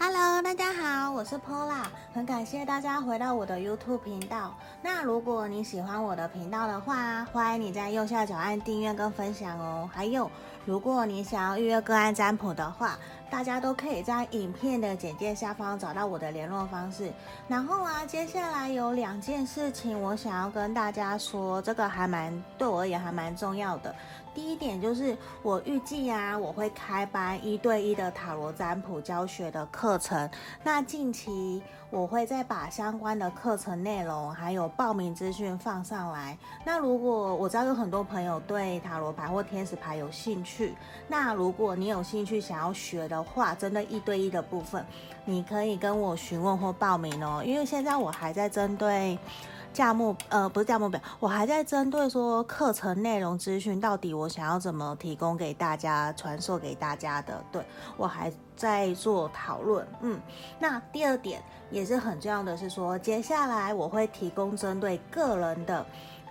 Hello，大家好，我是 Pola，很感谢大家回到我的 YouTube 频道。那如果你喜欢我的频道的话，欢迎你在右下角按订阅跟分享哦。还有，如果你想要预约个案占卜的话，大家都可以在影片的简介下方找到我的联络方式。然后啊，接下来有两件事情我想要跟大家说，这个还蛮对我而言还蛮重要的。第一点就是，我预计啊，我会开班一对一的塔罗占卜教学的课程。那近期我会再把相关的课程内容还有报名资讯放上来。那如果我知道有很多朋友对塔罗牌或天使牌有兴趣，那如果你有兴趣想要学的话，针对一对一的部分，你可以跟我询问或报名哦。因为现在我还在针对。价目呃不是价目表，我还在针对说课程内容资讯到底我想要怎么提供给大家传授给大家的，对，我还在做讨论。嗯，那第二点也是很重要的是说，接下来我会提供针对个人的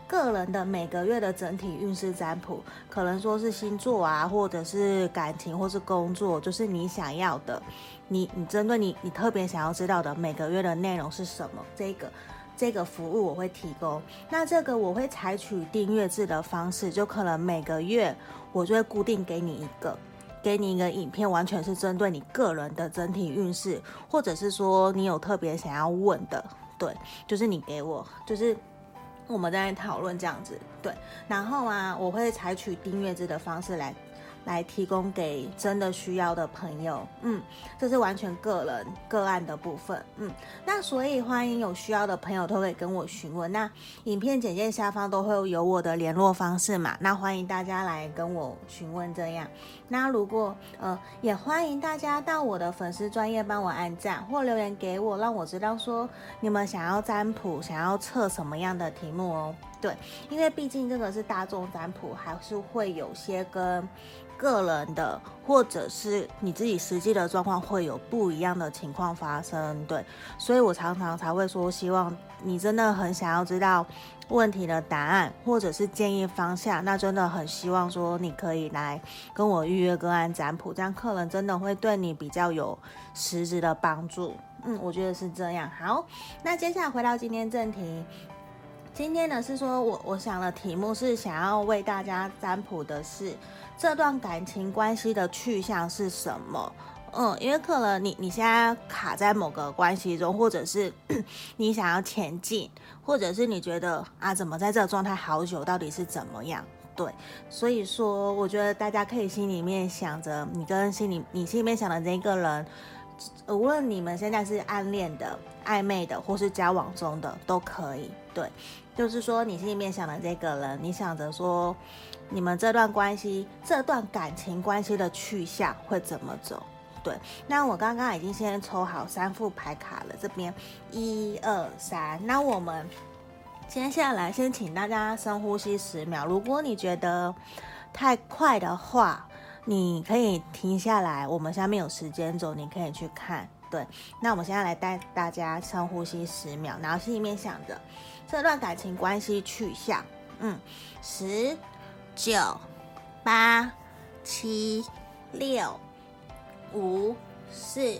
个人的每个月的整体运势占卜，可能说是星座啊，或者是感情，或是工作，就是你想要的，你你针对你你特别想要知道的每个月的内容是什么，这个。这个服务我会提供，那这个我会采取订阅制的方式，就可能每个月我就会固定给你一个，给你一个影片，完全是针对你个人的整体运势，或者是说你有特别想要问的，对，就是你给我，就是我们在讨论这样子，对，然后啊，我会采取订阅制的方式来。来提供给真的需要的朋友，嗯，这是完全个人个案的部分，嗯，那所以欢迎有需要的朋友都可以跟我询问，那影片简介下方都会有我的联络方式嘛，那欢迎大家来跟我询问这样，那如果呃也欢迎大家到我的粉丝专业帮我按赞或留言给我，让我知道说你们想要占卜，想要测什么样的题目哦，对，因为毕竟这个是大众占卜，还是会有些跟。个人的，或者是你自己实际的状况会有不一样的情况发生，对，所以我常常才会说，希望你真的很想要知道问题的答案，或者是建议方向，那真的很希望说你可以来跟我预约个案占卜，这样客人真的会对你比较有实质的帮助。嗯，我觉得是这样。好，那接下来回到今天正题，今天呢是说我我想的题目是想要为大家占卜的是。这段感情关系的去向是什么？嗯，因为可能你你现在卡在某个关系中，或者是 你想要前进，或者是你觉得啊，怎么在这个状态好久，到底是怎么样？对，所以说我觉得大家可以心里面想着，你跟心里你心里面想的那个人，无论你们现在是暗恋的、暧昧的，或是交往中的，都可以。对，就是说你心里面想的这个人，你想着说。你们这段关系，这段感情关系的去向会怎么走？对，那我刚刚已经先抽好三副牌卡了，这边一二三。那我们接下来先请大家深呼吸十秒。如果你觉得太快的话，你可以停下来。我们下面有时间轴，你可以去看。对，那我们现在来带大家深呼吸十秒，然后心里面想着这段感情关系去向，嗯，十。九、八、七、六、五、四、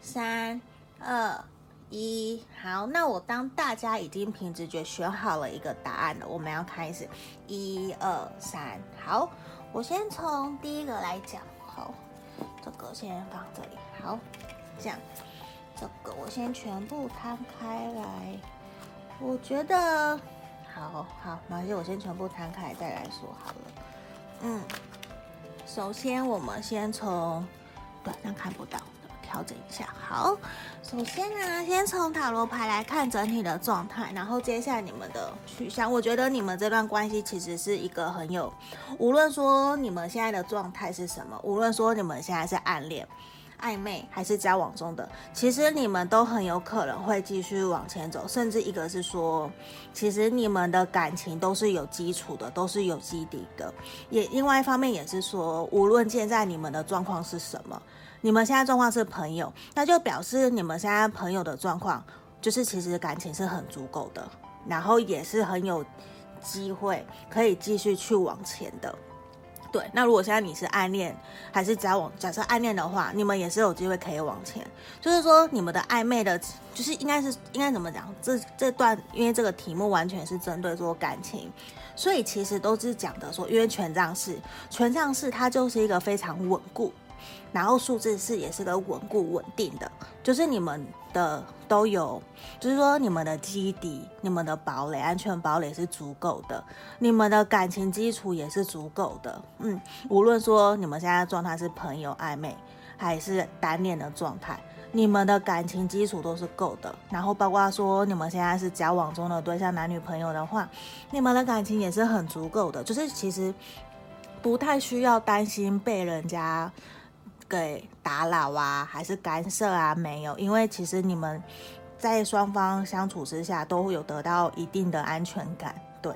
三、二、一。好，那我当大家已经凭直觉选好了一个答案了，我们要开始。一二三，好，我先从第一个来讲。好，这个先放这里。好，这样，这个我先全部摊开来。我觉得。好好，没关系，我先全部摊开再来说好了。嗯，首先我们先从，对，这样看不到，调整一下。好，首先呢，先从塔罗牌来看整体的状态，然后接下来你们的取向。我觉得你们这段关系其实是一个很有，无论说你们现在的状态是什么，无论说你们现在是暗恋。暧昧还是交往中的，其实你们都很有可能会继续往前走，甚至一个是说，其实你们的感情都是有基础的，都是有基底的。也另外一方面也是说，无论现在你们的状况是什么，你们现在状况是朋友，那就表示你们现在朋友的状况就是其实感情是很足够的，然后也是很有机会可以继续去往前的。对，那如果现在你是暗恋还是交往？假设暗恋的话，你们也是有机会可以往前。就是说，你们的暧昧的，就是应该是应该怎么讲？这这段，因为这个题目完全是针对说感情，所以其实都是讲的说，因为权杖四，权杖四它就是一个非常稳固。然后数字四也是个稳固稳定的，就是你们的都有，就是说你们的基底、你们的堡垒、安全堡垒是足够的，你们的感情基础也是足够的。嗯，无论说你们现在状态是朋友暧昧还是单恋的状态，你们的感情基础都是够的。然后包括说你们现在是交往中的对象，男女朋友的话，你们的感情也是很足够的，就是其实不太需要担心被人家。对打扰啊，还是干涉啊？没有，因为其实你们在双方相处之下都会有得到一定的安全感，对。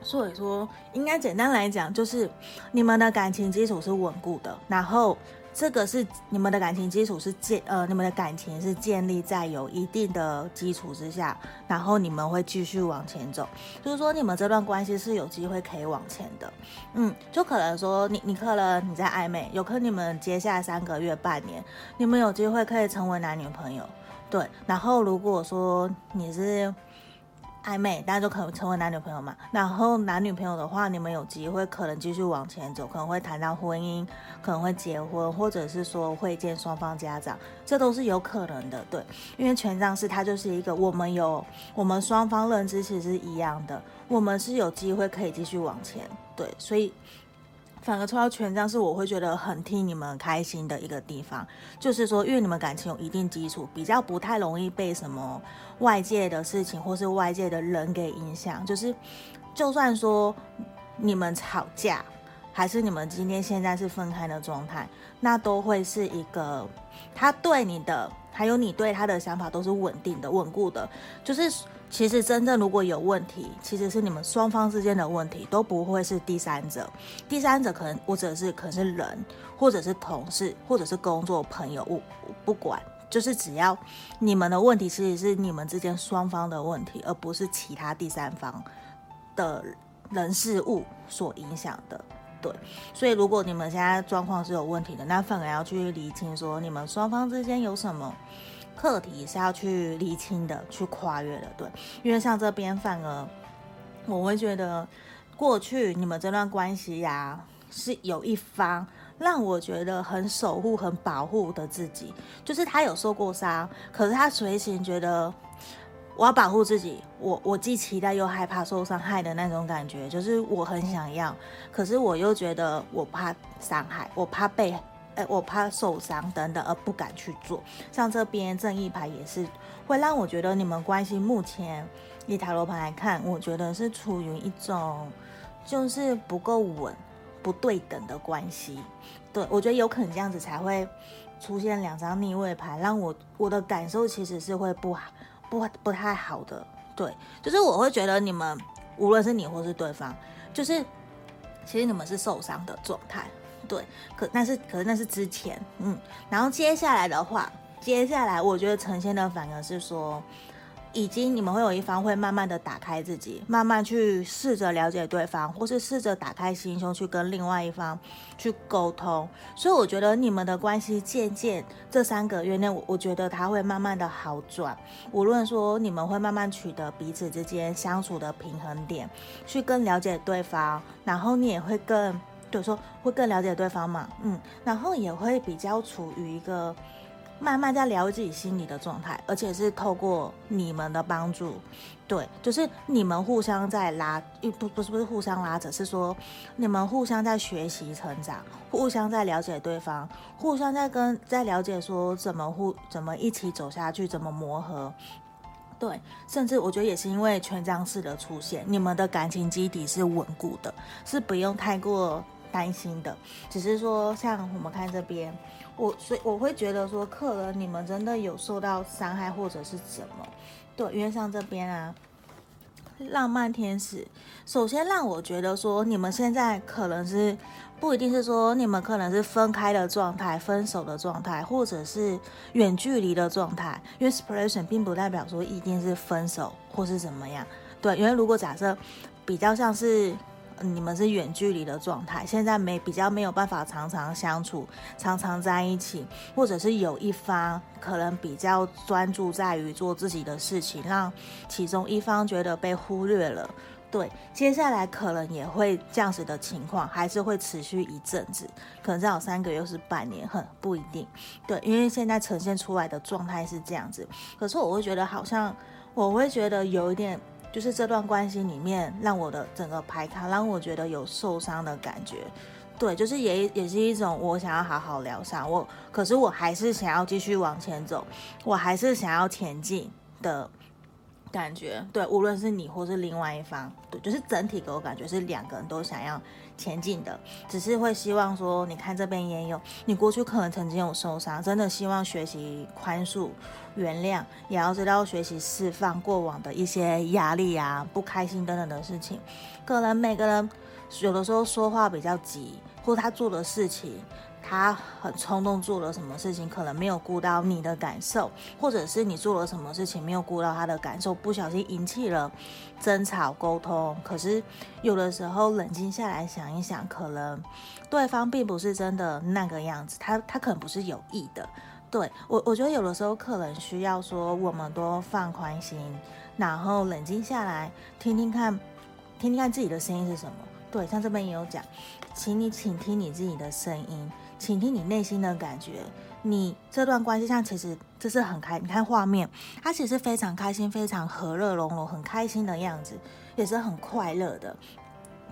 所以说，应该简单来讲，就是你们的感情基础是稳固的，然后。这个是你们的感情基础是建呃，你们的感情是建立在有一定的基础之下，然后你们会继续往前走，就是说你们这段关系是有机会可以往前的，嗯，就可能说你你可能你在暧昧，有可能你们接下来三个月半年，你们有机会可以成为男女朋友，对，然后如果说你是。暧昧，大家就可能成为男女朋友嘛。然后男女朋友的话，你们有机会可能继续往前走，可能会谈到婚姻，可能会结婚，或者是说会见双方家长，这都是有可能的。对，因为权杖是它就是一个我们有我们双方认知其实是一样的，我们是有机会可以继续往前。对，所以。反而抽到权杖是我会觉得很替你们开心的一个地方，就是说，因为你们感情有一定基础，比较不太容易被什么外界的事情或是外界的人给影响。就是，就算说你们吵架，还是你们今天现在是分开的状态，那都会是一个他对你的，还有你对他的想法都是稳定的、稳固的，就是。其实真正如果有问题，其实是你们双方之间的问题，都不会是第三者。第三者可能或者是可能是人，或者是同事，或者是工作朋友，我不管，就是只要你们的问题，其实是你们之间双方的问题，而不是其他第三方的人事物所影响的。对，所以如果你们现在状况是有问题的，那反而要去厘清说你们双方之间有什么。课题是要去厘清的，去跨越的，对，因为像这边反而我会觉得，过去你们这段关系呀、是有一方让我觉得很守护、很保护的自己，就是他有受过伤，可是他随行觉得我要保护自己，我我既期待又害怕受伤害的那种感觉，就是我很想要，可是我又觉得我怕伤害，我怕被。哎，我怕受伤等等，而不敢去做。像这边正义牌也是会让我觉得你们关系目前以塔罗牌来看，我觉得是处于一种就是不够稳、不对等的关系。对，我觉得有可能这样子才会出现两张逆位牌，让我我的感受其实是会不好不不太好的。对，就是我会觉得你们无论是你或是对方，就是其实你们是受伤的状态。对，可那是可是那是之前，嗯，然后接下来的话，接下来我觉得呈现的反而是说，已经你们会有一方会慢慢的打开自己，慢慢去试着了解对方，或是试着打开心胸去跟另外一方去沟通。所以我觉得你们的关系渐渐这三个月内，我我觉得他会慢慢的好转。无论说你们会慢慢取得彼此之间相处的平衡点，去更了解对方，然后你也会更。就是说会更了解对方嘛，嗯，然后也会比较处于一个慢慢在了解自己心理的状态，而且是透过你们的帮助，对，就是你们互相在拉，不不是不是互相拉扯，是说你们互相在学习成长，互相在了解对方，互相在跟在了解说怎么互怎么一起走下去，怎么磨合，对，甚至我觉得也是因为权杖四的出现，你们的感情基底是稳固的，是不用太过。担心的，只是说像我们看这边，我所以我会觉得说，可能你们真的有受到伤害或者是什么，对，因为像这边啊，浪漫天使，首先让我觉得说，你们现在可能是不一定是说你们可能是分开的状态、分手的状态，或者是远距离的状态，因为 separation 并不代表说一定是分手或是怎么样，对，因为如果假设比较像是。你们是远距离的状态，现在没比较没有办法常常相处，常常在一起，或者是有一方可能比较专注在于做自己的事情，让其中一方觉得被忽略了。对，接下来可能也会这样子的情况，还是会持续一阵子，可能至少三个月又是半年，很不一定。对，因为现在呈现出来的状态是这样子，可是我会觉得好像，我会觉得有一点。就是这段关系里面，让我的整个排卡让我觉得有受伤的感觉，对，就是也也是一种我想要好好疗伤，我可是我还是想要继续往前走，我还是想要前进的。感觉对，无论是你或是另外一方，对，就是整体给我感觉是两个人都想要前进的，只是会希望说，你看这边也有，你过去可能曾经有受伤，真的希望学习宽恕、原谅，也要知道学习释放过往的一些压力啊、不开心等等的事情。可能每个人有的时候说话比较急，或他做的事情。他很冲动做了什么事情，可能没有顾到你的感受，或者是你做了什么事情没有顾到他的感受，不小心引起了争吵沟通。可是有的时候冷静下来想一想，可能对方并不是真的那个样子，他他可能不是有意的。对，我，我觉得有的时候可能需要说，我们多放宽心，然后冷静下来，听听看，听听看自己的声音是什么。对，像这边也有讲，请你倾听你自己的声音。倾听你内心的感觉，你这段关系上其实这是很开，你看画面，他其实非常开心，非常和乐融融，很开心的样子，也是很快乐的。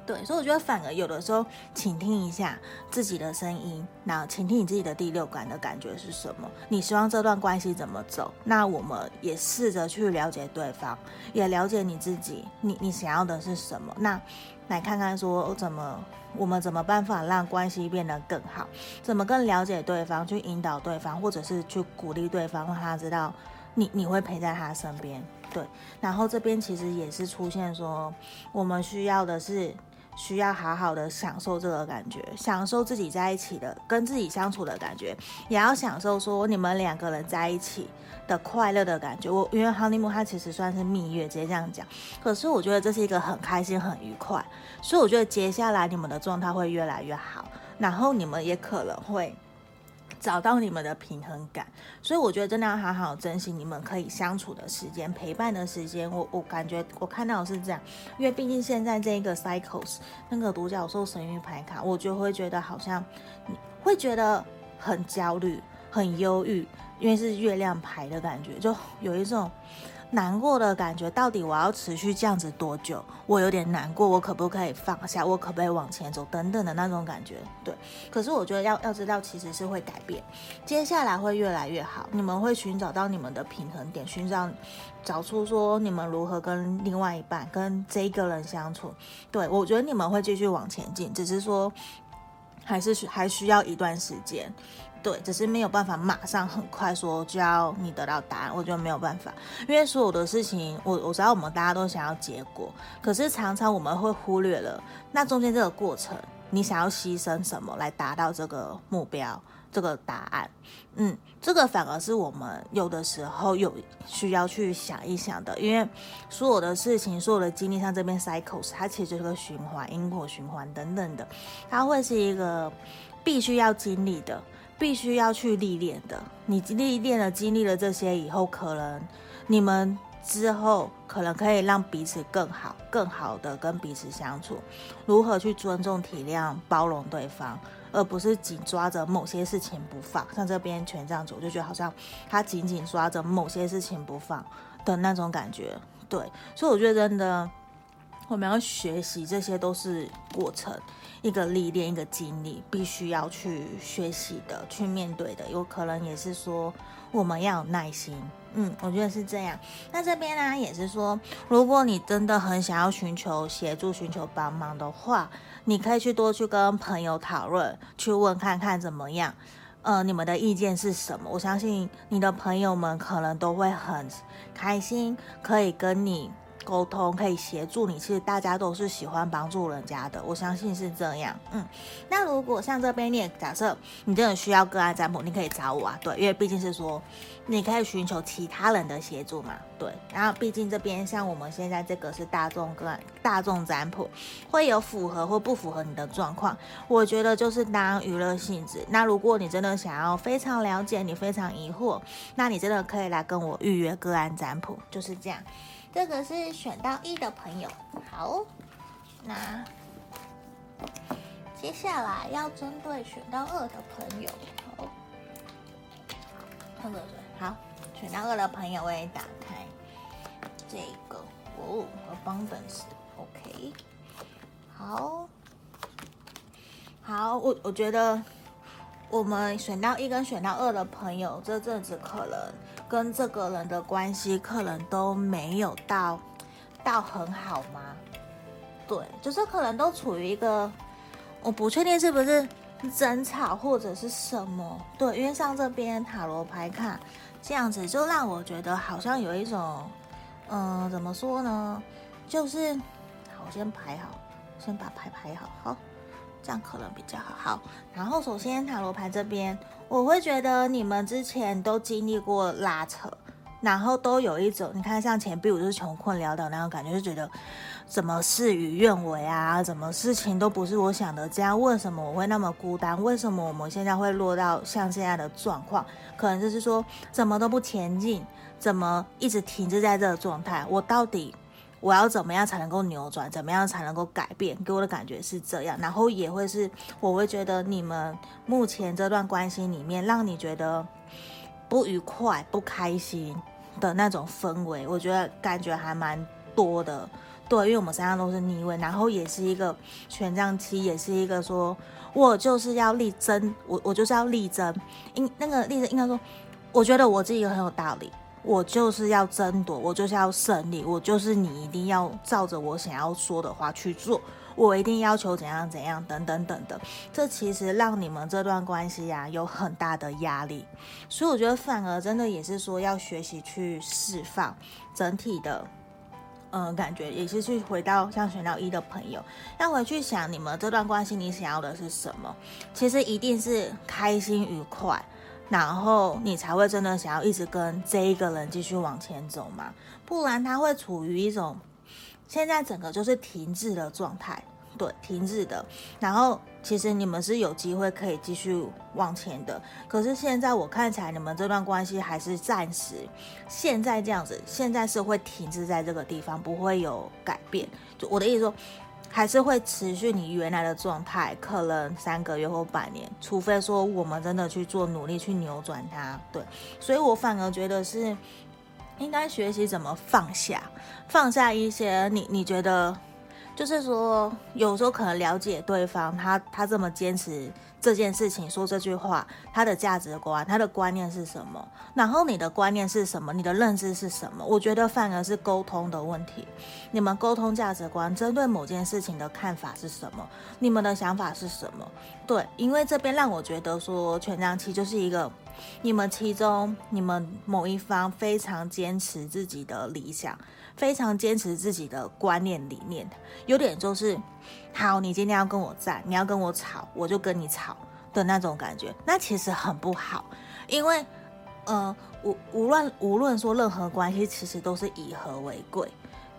对，所以我觉得反而有的时候倾听一下自己的声音，那倾听你自己的第六感的感觉是什么？你希望这段关系怎么走？那我们也试着去了解对方，也了解你自己，你你想要的是什么？那来看看说怎么。我们怎么办法让关系变得更好？怎么更了解对方，去引导对方，或者是去鼓励对方，让他知道你你会陪在他身边。对，然后这边其实也是出现说，我们需要的是。需要好好的享受这个感觉，享受自己在一起的跟自己相处的感觉，也要享受说你们两个人在一起的快乐的感觉。我因为 honeymoon 它其实算是蜜月，直接这样讲。可是我觉得这是一个很开心、很愉快，所以我觉得接下来你们的状态会越来越好，然后你们也可能会。找到你们的平衡感，所以我觉得真的要好好珍惜你们可以相处的时间、陪伴的时间。我我感觉我看到是这样，因为毕竟现在这一个 cycles 那个独角兽神諭牌卡，我就会觉得好像会觉得很焦虑、很忧郁，因为是月亮牌的感觉，就有一种。难过的感觉，到底我要持续这样子多久？我有点难过，我可不可以放下？我可不可以往前走？等等的那种感觉，对。可是我觉得要要知道，其实是会改变，接下来会越来越好。你们会寻找到你们的平衡点，寻找找出说你们如何跟另外一半、跟这一个人相处。对，我觉得你们会继续往前进，只是说还是还需要一段时间。对，只是没有办法马上很快说就要你得到答案，我觉得没有办法，因为所有的事情，我我知道我们大家都想要结果，可是常常我们会忽略了那中间这个过程，你想要牺牲什么来达到这个目标，这个答案，嗯，这个反而是我们有的时候有需要去想一想的，因为所有的事情，所有的经历，像这边 cycles，它其实就是个循环，因果循环等等的，它会是一个必须要经历的。必须要去历练的，你历练了、经历了这些以后，可能你们之后可能可以让彼此更好、更好的跟彼此相处。如何去尊重、体谅、包容对方，而不是紧抓着某些事情不放。像这边权杖九，我就觉得好像他紧紧抓着某些事情不放的那种感觉。对，所以我觉得真的，我们要学习，这些都是过程。一个历练，一个经历，必须要去学习的，去面对的，有可能也是说我们要有耐心。嗯，我觉得是这样。那这边呢，也是说，如果你真的很想要寻求协助、寻求帮忙的话，你可以去多去跟朋友讨论，去问看看怎么样。呃，你们的意见是什么？我相信你的朋友们可能都会很开心，可以跟你。沟通，可以协助你。其实大家都是喜欢帮助人家的，我相信是这样。嗯，那如果像这边你也假设你真的需要个案占卜，你可以找我啊。对，因为毕竟是说你可以寻求其他人的协助嘛。对，然后毕竟这边像我们现在这个是大众个案，大众占卜会有符合或不符合你的状况。我觉得就是当娱乐性质。那如果你真的想要非常了解，你非常疑惑，那你真的可以来跟我预约个案占卜，就是这样。这个是选到一的朋友，好，那接下来要针对选到二的朋友，好，喝个水，好，选到二的朋友我也打开这个。哦，Abundance，OK，好，好，我我觉得我们选到一跟选到二的朋友，这阵子可能。跟这个人的关系可能都没有到到很好吗？对，就是可能都处于一个我不确定是不是争吵或者是什么。对，因为像这边塔罗牌看这样子，就让我觉得好像有一种，嗯、怎么说呢？就是好，我先排好，先把牌排好，好，这样可能比较好。好，然后首先塔罗牌这边。我会觉得你们之前都经历过拉扯，然后都有一种，你看像前辈，我就是穷困潦倒那种感觉，就觉得怎么事与愿违啊，怎么事情都不是我想的这样，为什么我会那么孤单？为什么我们现在会落到像现在的状况？可能就是说怎么都不前进，怎么一直停滞在这个状态？我到底？我要怎么样才能够扭转？怎么样才能够改变？给我的感觉是这样，然后也会是，我会觉得你们目前这段关系里面，让你觉得不愉快、不开心的那种氛围，我觉得感觉还蛮多的。对，因为我们身上都是逆位，然后也是一个权杖七，也是一个说我就是要力争，我我就是要力争，应那个力争应该说，我觉得我自己很有道理。我就是要争夺，我就是要胜利，我就是你一定要照着我想要说的话去做，我一定要求怎样怎样等等等等。这其实让你们这段关系呀、啊、有很大的压力，所以我觉得反而真的也是说要学习去释放整体的，嗯、感觉也是去回到像选到一的朋友，要回去想你们这段关系你想要的是什么，其实一定是开心愉快。然后你才会真的想要一直跟这一个人继续往前走嘛，不然他会处于一种现在整个就是停滞的状态，对，停滞的。然后其实你们是有机会可以继续往前的，可是现在我看起来你们这段关系还是暂时现在这样子，现在是会停滞在这个地方，不会有改变。就我的意思说。还是会持续你原来的状态，可能三个月或半年，除非说我们真的去做努力去扭转它。对，所以我反而觉得是应该学习怎么放下，放下一些你你觉得，就是说有时候可能了解对方，他他这么坚持。这件事情说这句话，他的价值观，他的观念是什么？然后你的观念是什么？你的认知是什么？我觉得反而是沟通的问题。你们沟通价值观，针对某件事情的看法是什么？你们的想法是什么？对，因为这边让我觉得说，权杖七就是一个，你们其中你们某一方非常坚持自己的理想。非常坚持自己的观念理念，有点就是，好，你今天要跟我战，你要跟我吵，我就跟你吵的那种感觉，那其实很不好，因为，呃，无无论无论说任何关系，其实都是以和为贵。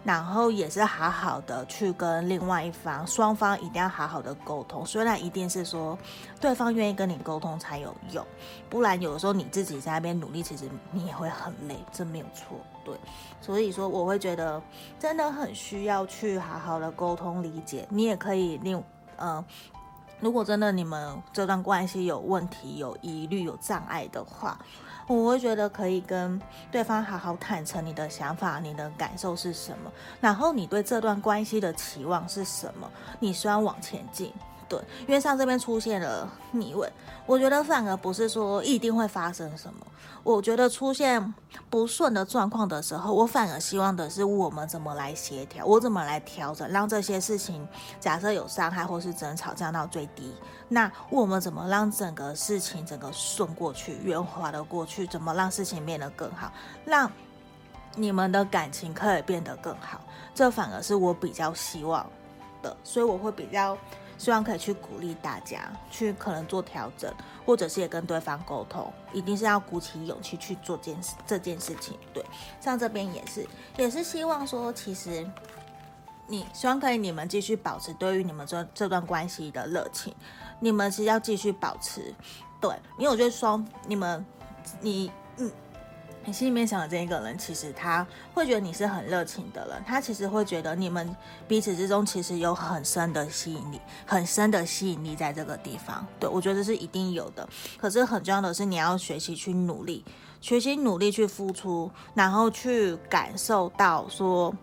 然后也是好好的去跟另外一方，双方一定要好好的沟通。虽然一定是说对方愿意跟你沟通才有用，不然有的时候你自己在那边努力，其实你也会很累，这没有错。对，所以说我会觉得真的很需要去好好的沟通理解。你也可以另，呃，如果真的你们这段关系有问题、有疑虑、有障碍的话。我会觉得可以跟对方好好坦诚你的想法，你的感受是什么，然后你对这段关系的期望是什么，你希望往前进。对，因为像这边出现了逆位，我觉得反而不是说一定会发生什么。我觉得出现不顺的状况的时候，我反而希望的是我们怎么来协调，我怎么来调整，让这些事情假设有伤害或是争吵降到最低。那我们怎么让整个事情整个顺过去，圆滑的过去？怎么让事情变得更好？让你们的感情可以变得更好，这反而是我比较希望的，所以我会比较希望可以去鼓励大家去可能做调整，或者是也跟对方沟通，一定是要鼓起勇气去做件事这件事情。对，像这边也是，也是希望说，其实你希望可以你们继续保持对于你们这这段关系的热情，你们是要继续保持，对，因为我觉得双你们你嗯。你心里面想的这一个人，其实他会觉得你是很热情的人，他其实会觉得你们彼此之中其实有很深的吸引力，很深的吸引力在这个地方。对，我觉得是一定有的。可是很重要的是，你要学习去努力，学习努力去付出，然后去感受到说。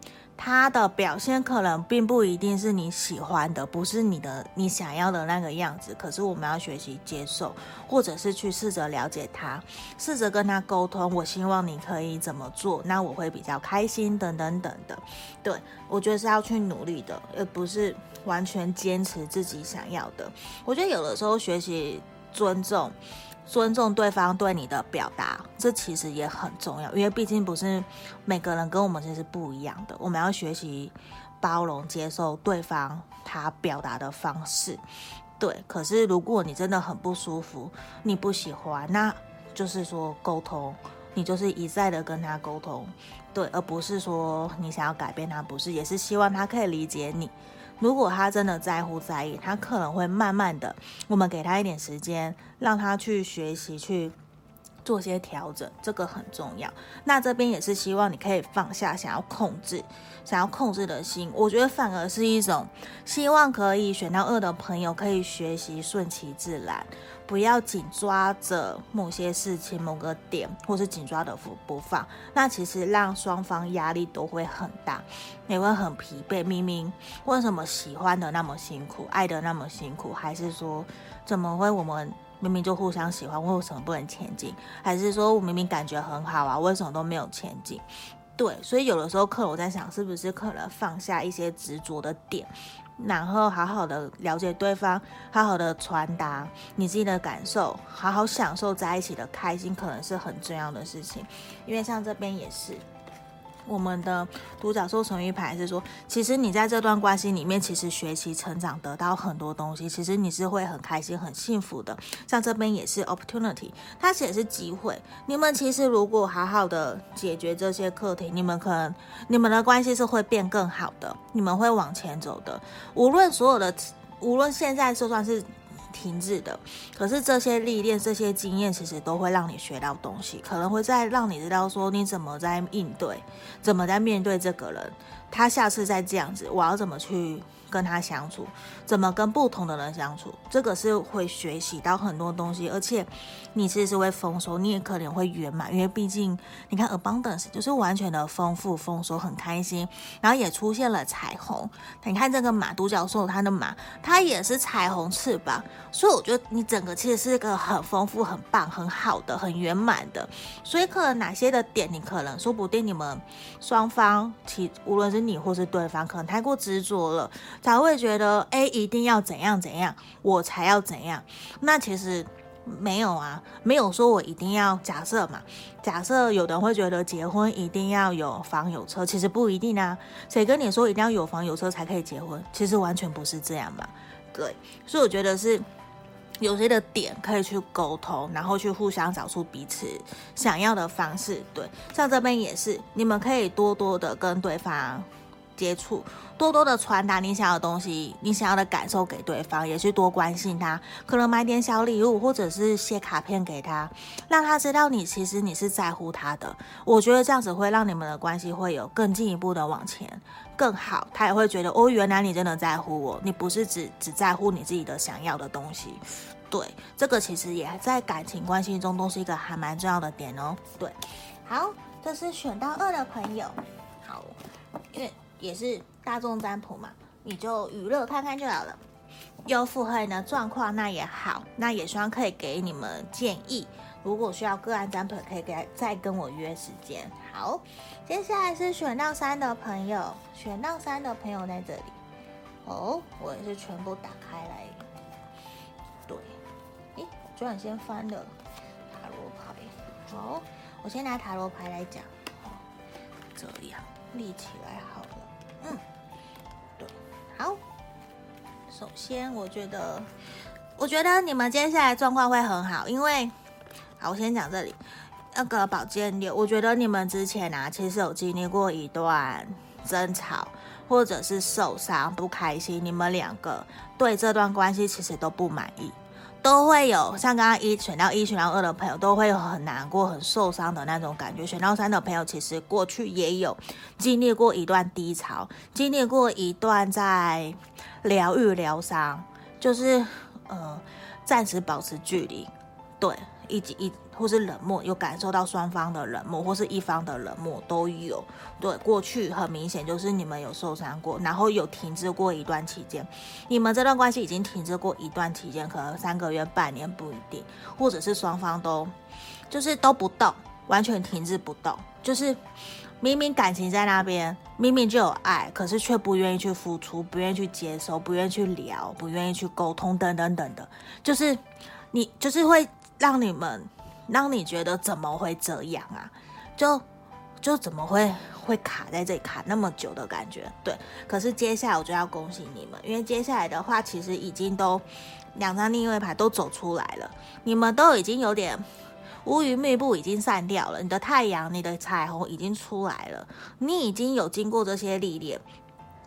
他的表现可能并不一定是你喜欢的，不是你的你想要的那个样子。可是我们要学习接受，或者是去试着了解他，试着跟他沟通。我希望你可以怎么做，那我会比较开心，等等等的。对，我觉得是要去努力的，而不是完全坚持自己想要的。我觉得有的时候学习尊重。尊重对方对你的表达，这其实也很重要，因为毕竟不是每个人跟我们其实不一样的，我们要学习包容、接受对方他表达的方式。对，可是如果你真的很不舒服，你不喜欢，那就是说沟通，你就是一再的跟他沟通，对，而不是说你想要改变他，不是，也是希望他可以理解你。如果他真的在乎在意，他可能会慢慢的，我们给他一点时间，让他去学习去做些调整，这个很重要。那这边也是希望你可以放下想要控制、想要控制的心，我觉得反而是一种希望可以选到二的朋友可以学习顺其自然。不要紧抓着某些事情、某个点，或是紧抓的不不放，那其实让双方压力都会很大，也会很疲惫。明明为什么喜欢的那么辛苦，爱的那么辛苦，还是说怎么会我们明明就互相喜欢，为什么不能前进？还是说我明明感觉很好啊，为什么都没有前进？对，所以有的时候，可能我在想，是不是可能放下一些执着的点。然后好好的了解对方，好好的传达你自己的感受，好好享受在一起的开心，可能是很重要的事情。因为像这边也是。我们的独角兽成语牌是说，其实你在这段关系里面，其实学习成长，得到很多东西，其实你是会很开心、很幸福的。像这边也是 opportunity，它写是机会。你们其实如果好好的解决这些课题，你们可能你们的关系是会变更好的，你们会往前走的。无论所有的，无论现在就算是。停止的，可是这些历练、这些经验，其实都会让你学到东西，可能会在让你知道说你怎么在应对，怎么在面对这个人，他下次再这样子，我要怎么去。跟他相处，怎么跟不同的人相处，这个是会学习到很多东西，而且你其实是会丰收，你也可能会圆满，因为毕竟你看 abundance 就是完全的丰富、丰收，很开心，然后也出现了彩虹。你看这个马，独角兽它的马，它也是彩虹翅膀，所以我觉得你整个其实是一个很丰富、很棒、很好的、很圆满的。所以可能哪些的点，你可能说不定你们双方其无论是你或是对方，可能太过执着了。才会觉得 A 一定要怎样怎样，我才要怎样。那其实没有啊，没有说我一定要假设嘛。假设有的人会觉得结婚一定要有房有车，其实不一定啊。谁跟你说一定要有房有车才可以结婚？其实完全不是这样嘛。对，所以我觉得是有些的点可以去沟通，然后去互相找出彼此想要的方式。对，像这边也是，你们可以多多的跟对方接触。多多的传达你想要的东西，你想要的感受给对方，也去多关心他，可能买点小礼物，或者是写卡片给他，让他知道你其实你是在乎他的。我觉得这样子会让你们的关系会有更进一步的往前，更好。他也会觉得哦，原来你真的在乎我，你不是只只在乎你自己的想要的东西。对，这个其实也在感情关系中都是一个还蛮重要的点哦。对，好，这是选到二的朋友，好，因为也是。大众占卜嘛，你就娱乐看看就好了。有符合你的状况，那也好，那也希望可以给你们建议。如果需要个案占卜，可以给再跟我约时间。好，接下来是选到三的朋友，选到三的朋友在这里。哦，我也是全部打开来。对，诶，昨晚先翻了塔罗牌。好，我先拿塔罗牌来讲。这样，立起来好。嗯，对，好。首先，我觉得，我觉得你们接下来状况会很好，因为，好，我先讲这里，那个宝剑六，我觉得你们之前啊，其实有经历过一段争吵，或者是受伤、不开心，你们两个对这段关系其实都不满意。都会有像刚刚一选到一选到二的朋友，都会有很难过、很受伤的那种感觉。选到三的朋友，其实过去也有经历过一段低潮，经历过一段在疗愈疗伤，就是呃暂时保持距离，对，一直一。或是冷漠，有感受到双方的冷漠，或是一方的冷漠都有。对，过去很明显就是你们有受伤过，然后有停滞过一段期间。你们这段关系已经停滞过一段期间，可能三个月、半年不一定，或者是双方都就是都不动，完全停滞不动。就是明明感情在那边，明明就有爱，可是却不愿意去付出，不愿意去接受，不愿意去聊，不愿意去沟通，等等等等的。就是你就是会让你们。让你觉得怎么会这样啊？就就怎么会会卡在这里卡那么久的感觉？对，可是接下来我就要恭喜你们，因为接下来的话其实已经都两张逆位牌都走出来了，你们都已经有点乌云密布，已经散掉了，你的太阳、你的彩虹已经出来了，你已经有经过这些历练。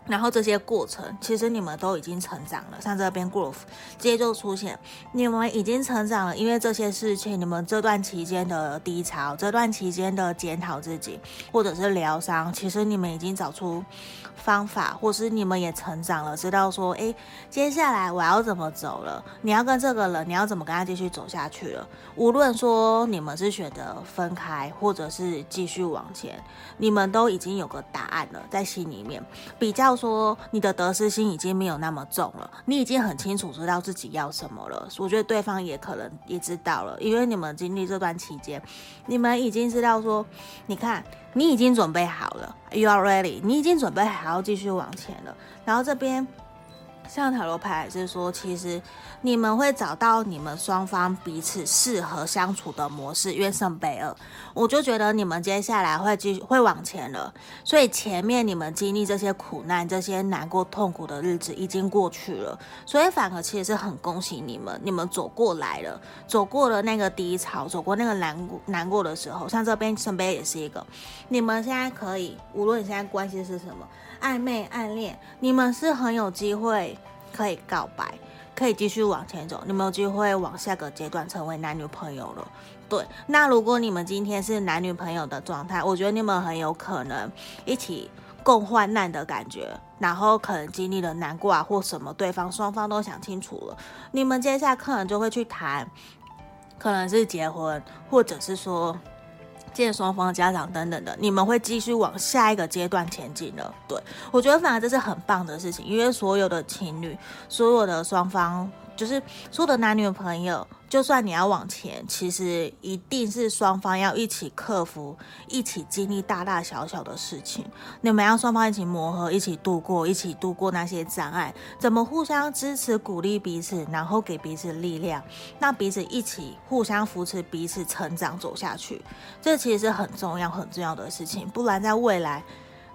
然后这些过程，其实你们都已经成长了。像这边 growth，直接就出现，你们已经成长了。因为这些事情，你们这段期间的低潮，这段期间的检讨自己，或者是疗伤，其实你们已经找出方法，或是你们也成长了，知道说，诶，接下来我要怎么走了？你要跟这个人，你要怎么跟他继续走下去了？无论说你们是选择分开，或者是继续往前，你们都已经有个答案了，在心里面比较。说你的得失心已经没有那么重了，你已经很清楚知道自己要什么了。我觉得对方也可能也知道了，因为你们经历这段期间，你们已经知道说，你看你已经准备好了，You are ready，你已经准备好要继续往前了。然后这边。像塔罗牌是说，其实你们会找到你们双方彼此适合相处的模式。约圣杯二，我就觉得你们接下来会继续会往前了。所以前面你们经历这些苦难、这些难过、痛苦的日子已经过去了，所以反而其实是很恭喜你们，你们走过来了，走过了那个低潮，走过那个难过难过的时候。像这边圣杯也是一个，你们现在可以，无论你现在关系是什么。暧昧暗恋，你们是很有机会可以告白，可以继续往前走，你们有机会往下个阶段成为男女朋友了。对，那如果你们今天是男女朋友的状态，我觉得你们很有可能一起共患难的感觉，然后可能经历了难过啊或什么，对方双方都想清楚了，你们接下来可能就会去谈，可能是结婚，或者是说。见双方家长等等的，你们会继续往下一个阶段前进的。对，我觉得反而这是很棒的事情，因为所有的情侣，所有的双方。就是说的男女朋友，就算你要往前，其实一定是双方要一起克服，一起经历大大小小的事情。你们要双方一起磨合，一起度过，一起度过那些障碍。怎么互相支持、鼓励彼此，然后给彼此力量，让彼此一起互相扶持，彼此成长走下去。这其实是很重要、很重要的事情。不然在未来，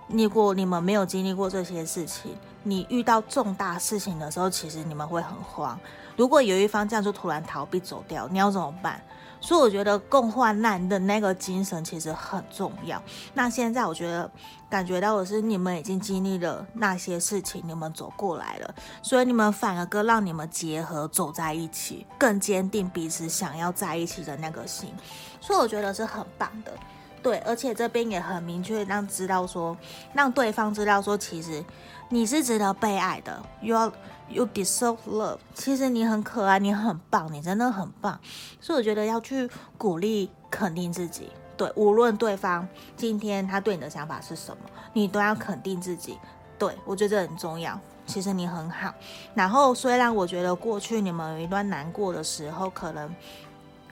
如果你们没有经历过这些事情，你遇到重大事情的时候，其实你们会很慌。如果有一方这样就突然逃避走掉，你要怎么办？所以我觉得共患难的那个精神其实很重要。那现在我觉得感觉到的是，你们已经经历了那些事情，你们走过来了，所以你们反而更让你们结合走在一起，更坚定彼此想要在一起的那个心。所以我觉得是很棒的。对，而且这边也很明确让知道说，让对方知道说，其实。你是值得被爱的，you you deserve love。其实你很可爱，你很棒，你真的很棒。所以我觉得要去鼓励、肯定自己。对，无论对方今天他对你的想法是什么，你都要肯定自己。对，我觉得这很重要。其实你很好。然后虽然我觉得过去你们有一段难过的时候，可能。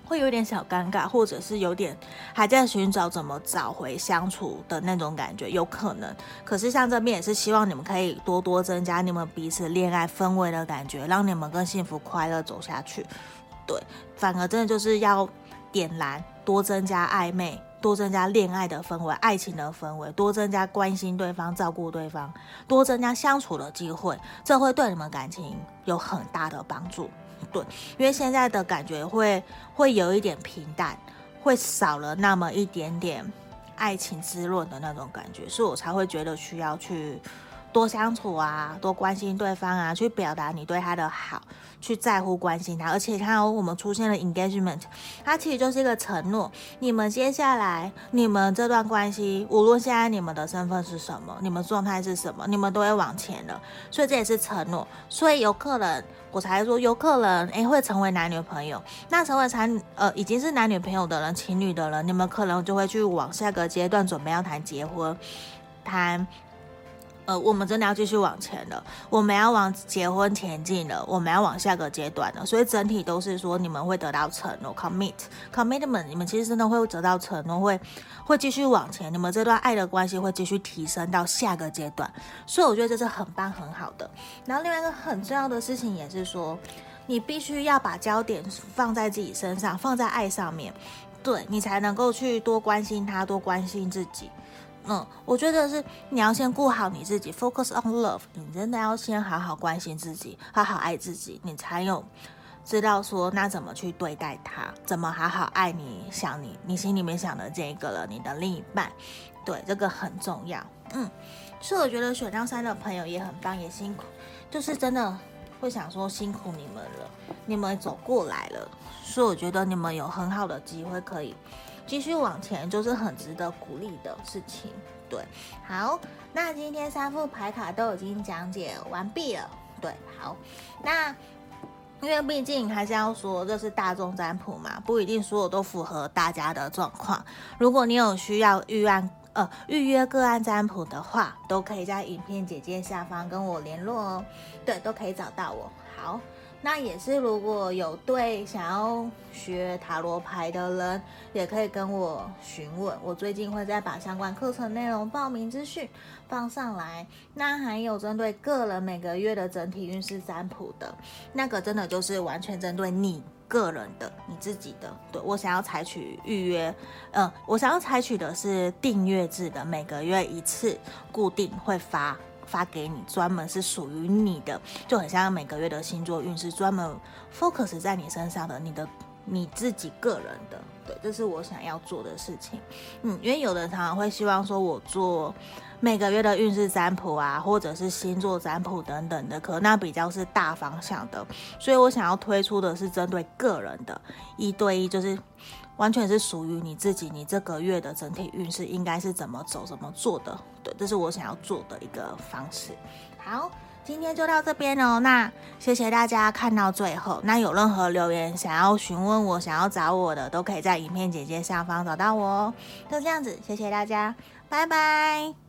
会有点小尴尬，或者是有点还在寻找怎么找回相处的那种感觉，有可能。可是像这边也是希望你们可以多多增加你们彼此恋爱氛围的感觉，让你们更幸福快乐走下去。对，反而真的就是要点燃，多增加暧昧，多增加恋爱的氛围、爱情的氛围，多增加关心对方、照顾对方，多增加相处的机会，这会对你们感情有很大的帮助。对，因为现在的感觉会会有一点平淡，会少了那么一点点爱情滋润的那种感觉，所以我才会觉得需要去。多相处啊，多关心对方啊，去表达你对他的好，去在乎关心他。而且看到我们出现了 engagement，它其实就是一个承诺。你们接下来，你们这段关系，无论现在你们的身份是什么，你们状态是什么，你们都会往前的。所以这也是承诺。所以有可能，我才说有可能，诶，会成为男女朋友。那成为才呃已经是男女朋友的人，情侣的人，你们可能就会去往下个阶段，准备要谈结婚，谈。呃，我们真的要继续往前了，我们要往结婚前进了，我们要往下个阶段了，所以整体都是说你们会得到承诺，commit，commitment，你们其实真的会得到承诺，会会继续往前，你们这段爱的关系会继续提升到下个阶段，所以我觉得这是很棒很好的。然后另外一个很重要的事情也是说，你必须要把焦点放在自己身上，放在爱上面，对，你才能够去多关心他，多关心自己。嗯，我觉得是你要先顾好你自己，focus on love。你真的要先好好关心自己，好好爱自己，你才有知道说那怎么去对待他，怎么好好爱你，想你，你心里面想的这个了，你的另一半，对，这个很重要。嗯，所以我觉得选到三的朋友也很棒，也辛苦，就是真的会想说辛苦你们了，你们走过来了，所以我觉得你们有很好的机会可以。继续往前就是很值得鼓励的事情，对。好，那今天三副牌卡都已经讲解完毕了，对。好，那因为毕竟还是要说这是大众占卜嘛，不一定所有都符合大家的状况。如果你有需要预案呃预约个案占卜的话，都可以在影片简介下方跟我联络哦，对，都可以找到我。好。那也是，如果有对想要学塔罗牌的人，也可以跟我询问。我最近会再把相关课程内容报名资讯放上来。那还有针对个人每个月的整体运势占卜的，那个真的就是完全针对你个人的、你自己的。对，我想要采取预约，嗯，我想要采取的是订阅制的，每个月一次，固定会发。发给你，专门是属于你的，就很像每个月的星座运势，专门 focus 在你身上的，你的你自己个人的，对，这是我想要做的事情。嗯，因为有的人常常会希望说我做每个月的运势占卜啊，或者是星座占卜等等的，可那比较是大方向的，所以我想要推出的是针对个人的，一对一，就是。完全是属于你自己，你这个月的整体运势应该是怎么走、怎么做的？对，这是我想要做的一个方式。好，今天就到这边哦。那谢谢大家看到最后。那有任何留言想要询问我、想要找我的，都可以在影片简介下方找到我哦。就这样子，谢谢大家，拜拜。